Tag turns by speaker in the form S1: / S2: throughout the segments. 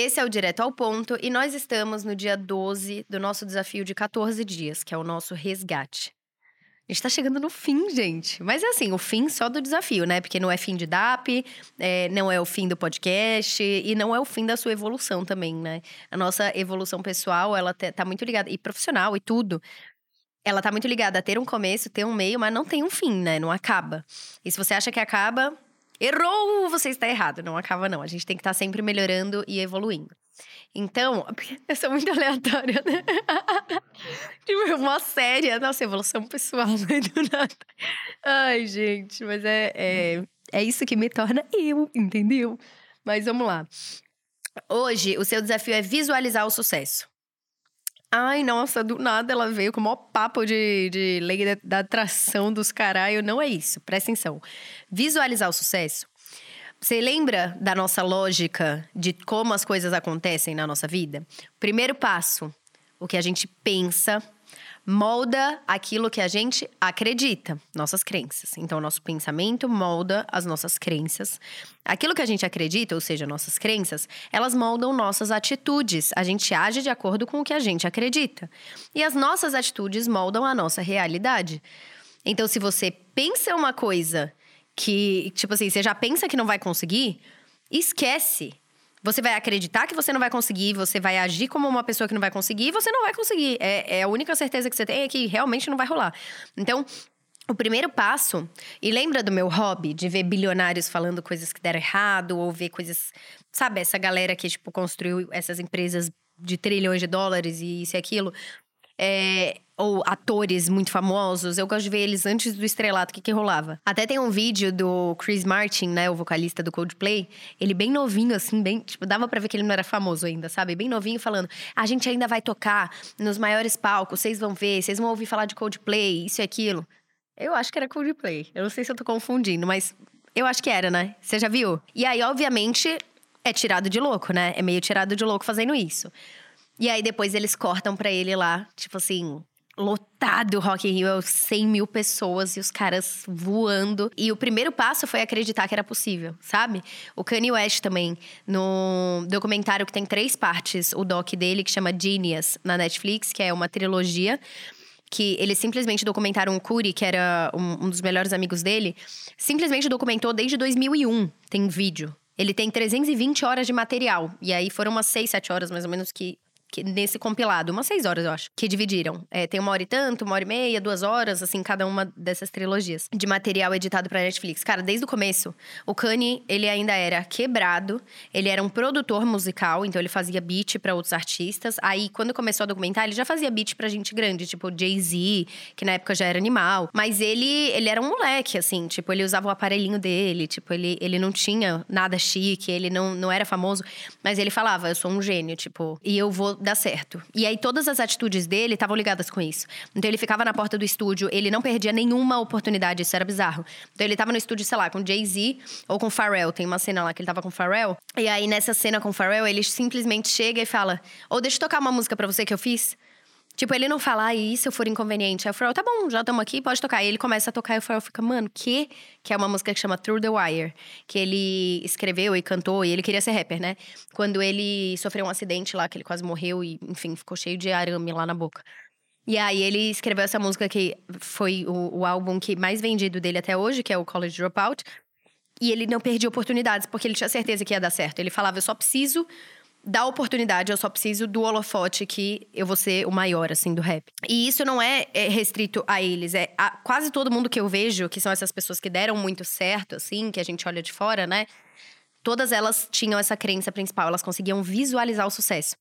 S1: Esse é o Direto ao Ponto e nós estamos no dia 12 do nosso desafio de 14 dias, que é o nosso resgate. A gente tá chegando no fim, gente. Mas é assim, o fim só do desafio, né? Porque não é fim de DAP, é, não é o fim do podcast e não é o fim da sua evolução também, né? A nossa evolução pessoal, ela tá muito ligada, e profissional e tudo. Ela tá muito ligada a ter um começo, ter um meio, mas não tem um fim, né? Não acaba. E se você acha que acaba, errou! Você está errado. Não acaba, não. A gente tem que estar tá sempre melhorando e evoluindo. Então, eu sou muito aleatória, né? tipo, uma séria. Nossa, evolução pessoal, né? Do nada. Ai, gente, mas é, é, é isso que me torna eu, entendeu? Mas vamos lá. Hoje, o seu desafio é visualizar o sucesso. Ai, nossa, do nada ela veio com o maior papo de, de lei da, da atração dos caralho. Não é isso, presta atenção. Visualizar o sucesso você lembra da nossa lógica de como as coisas acontecem na nossa vida? Primeiro passo, o que a gente pensa molda aquilo que a gente acredita, nossas crenças. Então, nosso pensamento molda as nossas crenças. Aquilo que a gente acredita, ou seja, nossas crenças, elas moldam nossas atitudes. A gente age de acordo com o que a gente acredita. E as nossas atitudes moldam a nossa realidade. Então, se você pensa uma coisa que, tipo assim, você já pensa que não vai conseguir, esquece. Você vai acreditar que você não vai conseguir, você vai agir como uma pessoa que não vai conseguir, e você não vai conseguir. É, é a única certeza que você tem é que realmente não vai rolar. Então, o primeiro passo, e lembra do meu hobby de ver bilionários falando coisas que deram errado, ou ver coisas. Sabe, essa galera que, tipo, construiu essas empresas de trilhões de dólares e isso e aquilo. É, ou atores muito famosos, eu gosto de ver eles antes do estrelato, o que que rolava. Até tem um vídeo do Chris Martin, né, o vocalista do Coldplay, ele bem novinho, assim, bem, tipo, dava pra ver que ele não era famoso ainda, sabe? Bem novinho, falando, a gente ainda vai tocar nos maiores palcos, vocês vão ver, vocês vão ouvir falar de Coldplay, isso e aquilo. Eu acho que era Coldplay, eu não sei se eu tô confundindo, mas eu acho que era, né? Você já viu? E aí, obviamente, é tirado de louco, né? É meio tirado de louco fazendo isso. E aí depois eles cortam para ele lá, tipo assim, lotado Rock in Rio, 100 mil pessoas e os caras voando. E o primeiro passo foi acreditar que era possível, sabe? O Kanye West também, no documentário que tem três partes, o doc dele, que chama Genius, na Netflix, que é uma trilogia que eles simplesmente documentaram o Curi, que era um, um, dos melhores amigos dele, simplesmente documentou desde 2001. Tem vídeo. Ele tem 320 horas de material. E aí foram umas 6, 7 horas mais ou menos que que, nesse compilado, umas seis horas, eu acho, que dividiram. É, tem uma hora e tanto, uma hora e meia, duas horas, assim, cada uma dessas trilogias de material editado pra Netflix. Cara, desde o começo, o Kanye, ele ainda era quebrado, ele era um produtor musical, então ele fazia beat para outros artistas. Aí, quando começou a documentar, ele já fazia beat pra gente grande, tipo Jay-Z, que na época já era animal. Mas ele, ele era um moleque, assim, tipo, ele usava o aparelhinho dele, tipo, ele, ele não tinha nada chique, ele não, não era famoso, mas ele falava, eu sou um gênio, tipo, e eu vou dar certo. E aí todas as atitudes dele estavam ligadas com isso. Então ele ficava na porta do estúdio, ele não perdia nenhuma oportunidade, isso era bizarro. Então ele tava no estúdio, sei lá, com Jay-Z ou com Pharrell. Tem uma cena lá que ele tava com Pharrell. E aí nessa cena com Pharrell, ele simplesmente chega e fala: "Ou oh, deixa eu tocar uma música para você que eu fiz?" Tipo, ele não fala, ah, e se eu for inconveniente? Aí o Pharrell, tá bom, já estamos aqui, pode tocar. E ele começa a tocar e o Pharrell fica, mano, que? Que é uma música que chama Through the Wire. Que ele escreveu e cantou, e ele queria ser rapper, né? Quando ele sofreu um acidente lá, que ele quase morreu e, enfim, ficou cheio de arame lá na boca. E aí ele escreveu essa música que foi o, o álbum que mais vendido dele até hoje, que é o College Dropout. E ele não perdia oportunidades, porque ele tinha certeza que ia dar certo. Ele falava, eu só preciso da oportunidade, eu só preciso do holofote que eu vou ser o maior, assim, do rap. E isso não é, é restrito a eles, é a, quase todo mundo que eu vejo, que são essas pessoas que deram muito certo, assim, que a gente olha de fora, né? Todas elas tinham essa crença principal, elas conseguiam visualizar o sucesso.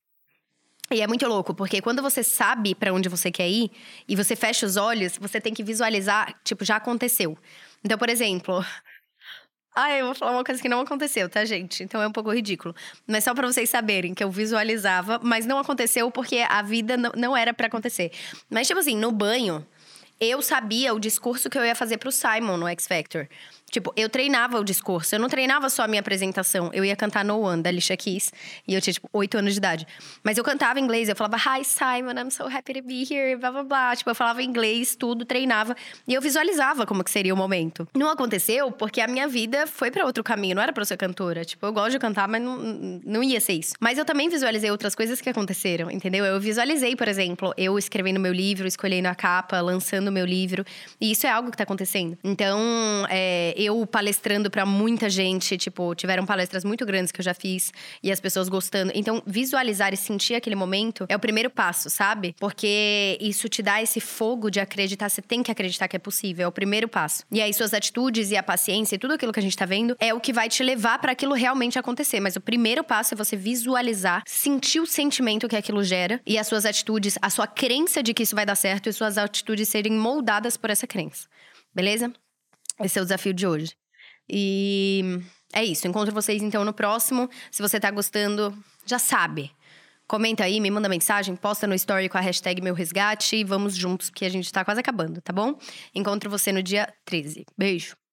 S1: E é muito louco, porque quando você sabe para onde você quer ir e você fecha os olhos, você tem que visualizar, tipo, já aconteceu. Então, por exemplo, ah, eu vou falar uma coisa que não aconteceu, tá, gente? Então é um pouco ridículo. Mas só para vocês saberem que eu visualizava, mas não aconteceu porque a vida não era para acontecer. Mas, tipo assim, no banho, eu sabia o discurso que eu ia fazer pro Simon no X Factor. Tipo, eu treinava o discurso, eu não treinava só a minha apresentação. Eu ia cantar No One, da Alicia Keys, e eu tinha, tipo, oito anos de idade. Mas eu cantava inglês, eu falava, Hi, Simon, I'm so happy to be here, blá, blá, blá. Tipo, eu falava inglês, tudo, treinava. E eu visualizava como que seria o momento. Não aconteceu porque a minha vida foi para outro caminho, não era pra eu ser cantora. Tipo, eu gosto de cantar, mas não, não ia ser isso. Mas eu também visualizei outras coisas que aconteceram, entendeu? Eu visualizei, por exemplo, eu escrevendo meu livro, escolhendo a capa, lançando meu livro. E isso é algo que tá acontecendo. Então, é, eu palestrando para muita gente, tipo, tiveram palestras muito grandes que eu já fiz e as pessoas gostando. Então, visualizar e sentir aquele momento é o primeiro passo, sabe? Porque isso te dá esse fogo de acreditar, você tem que acreditar que é possível, é o primeiro passo. E aí suas atitudes e a paciência e tudo aquilo que a gente tá vendo é o que vai te levar para aquilo realmente acontecer, mas o primeiro passo é você visualizar, sentir o sentimento que aquilo gera e as suas atitudes, a sua crença de que isso vai dar certo e suas atitudes serem moldadas por essa crença. Beleza? Esse é o desafio de hoje. E é isso. Encontro vocês então no próximo. Se você tá gostando, já sabe. Comenta aí, me manda mensagem, posta no story com a hashtag meu resgate e vamos juntos, porque a gente tá quase acabando, tá bom? Encontro você no dia 13. Beijo!